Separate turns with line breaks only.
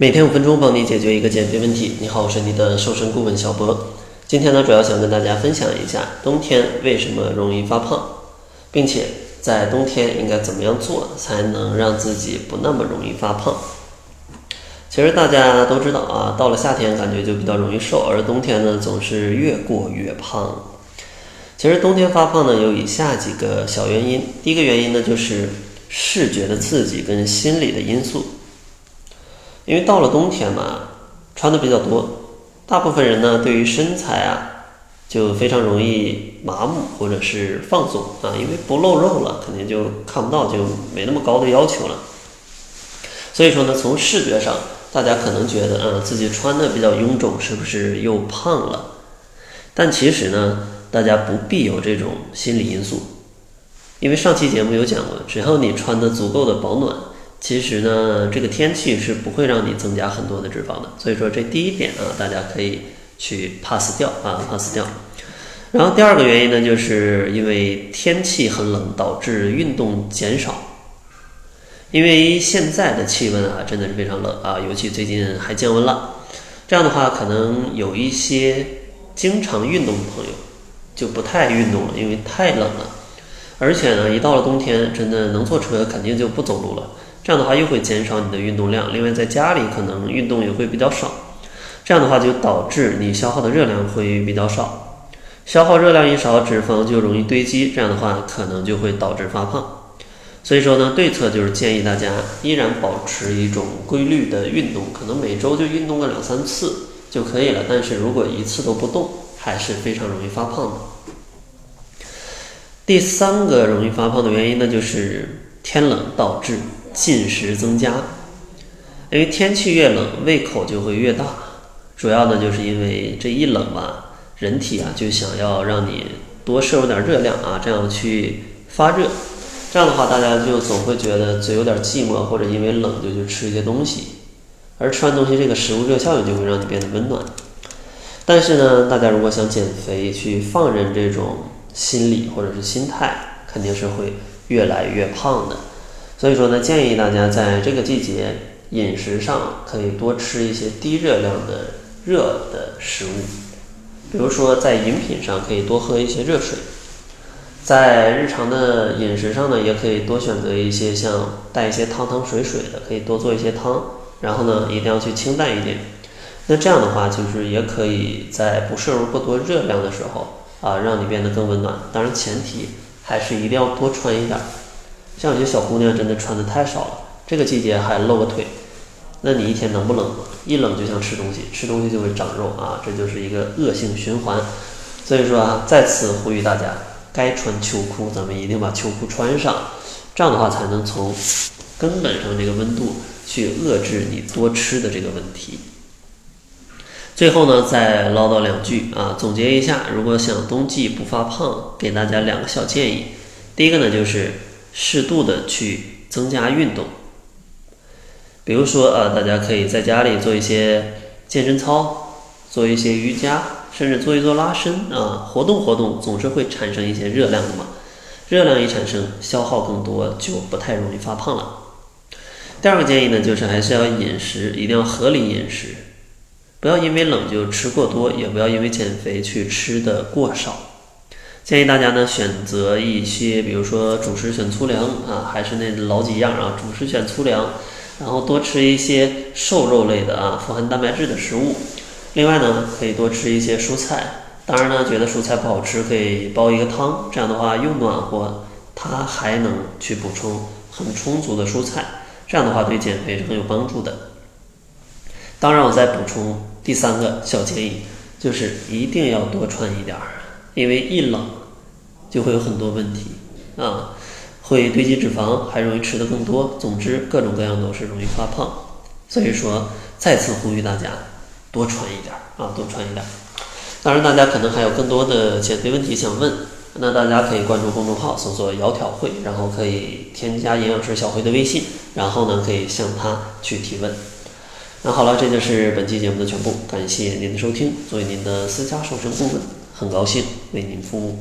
每天五分钟，帮你解决一个减肥问题。你好，我是你的瘦身顾问小博。今天呢，主要想跟大家分享一下冬天为什么容易发胖，并且在冬天应该怎么样做才能让自己不那么容易发胖。其实大家都知道啊，到了夏天感觉就比较容易瘦，而冬天呢总是越过越胖。其实冬天发胖呢有以下几个小原因。第一个原因呢就是视觉的刺激跟心理的因素。因为到了冬天嘛，穿的比较多，大部分人呢对于身材啊就非常容易麻木或者是放纵啊，因为不露肉了，肯定就看不到，就没那么高的要求了。所以说呢，从视觉上，大家可能觉得啊自己穿的比较臃肿，是不是又胖了？但其实呢，大家不必有这种心理因素，因为上期节目有讲过，只要你穿的足够的保暖。其实呢，这个天气是不会让你增加很多的脂肪的，所以说这第一点啊，大家可以去 pass 掉啊，pass 掉。然后第二个原因呢，就是因为天气很冷，导致运动减少。因为现在的气温啊，真的是非常冷啊，尤其最近还降温了。这样的话，可能有一些经常运动的朋友就不太运动了，因为太冷了。而且呢，一到了冬天，真的能坐车肯定就不走路了。这样的话又会减少你的运动量，另外在家里可能运动也会比较少，这样的话就导致你消耗的热量会比较少，消耗热量一少，脂肪就容易堆积，这样的话可能就会导致发胖。所以说呢，对策就是建议大家依然保持一种规律的运动，可能每周就运动个两三次就可以了。但是如果一次都不动，还是非常容易发胖的。第三个容易发胖的原因呢，就是天冷导致。进食增加，因为天气越冷，胃口就会越大。主要呢，就是因为这一冷吧，人体啊就想要让你多摄入点热量啊，这样去发热。这样的话，大家就总会觉得嘴有点寂寞，或者因为冷就去吃一些东西。而吃完东西，这个食物热效应就会让你变得温暖。但是呢，大家如果想减肥，去放任这种心理或者是心态，肯定是会越来越胖的。所以说呢，建议大家在这个季节饮食上可以多吃一些低热量的热的食物，比如说在饮品上可以多喝一些热水，在日常的饮食上呢，也可以多选择一些像带一些汤汤水水的，可以多做一些汤，然后呢，一定要去清淡一点。那这样的话，就是也可以在不摄入过多热量的时候啊，让你变得更温暖。当然，前提还是一定要多穿一点。像有些小姑娘真的穿的太少了，这个季节还露个腿，那你一天能不冷吗？一冷就想吃东西，吃东西就会长肉啊，这就是一个恶性循环。所以说啊，再次呼吁大家，该穿秋裤咱们一定把秋裤穿上，这样的话才能从根本上这个温度去遏制你多吃的这个问题。最后呢，再唠叨两句啊，总结一下，如果想冬季不发胖，给大家两个小建议。第一个呢，就是。适度的去增加运动，比如说啊，大家可以在家里做一些健身操，做一些瑜伽，甚至做一做拉伸啊，活动活动，总是会产生一些热量的嘛。热量一产生，消耗更多，就不太容易发胖了。第二个建议呢，就是还是要饮食，一定要合理饮食，不要因为冷就吃过多，也不要因为减肥去吃的过少。建议大家呢选择一些，比如说主食选粗粮啊，还是那老几样啊，主食选粗粮，然后多吃一些瘦肉类的啊，富含蛋白质的食物。另外呢，可以多吃一些蔬菜。当然呢，觉得蔬菜不好吃，可以煲一个汤，这样的话又暖和，它还能去补充很充足的蔬菜，这样的话对减肥是很有帮助的。当然，我再补充第三个小建议，就是一定要多穿一点儿。因为一冷，就会有很多问题啊，会堆积脂肪，还容易吃的更多。总之，各种各样都是容易发胖。所以说，再次呼吁大家多穿一点啊，多穿一点。当然，大家可能还有更多的减肥问题想问，那大家可以关注公众号，搜索“窈窕会”，然后可以添加营养师小辉的微信，然后呢可以向他去提问。那好了，这就是本期节目的全部，感谢您的收听。作为您的私家瘦身顾问。很高兴为您服务。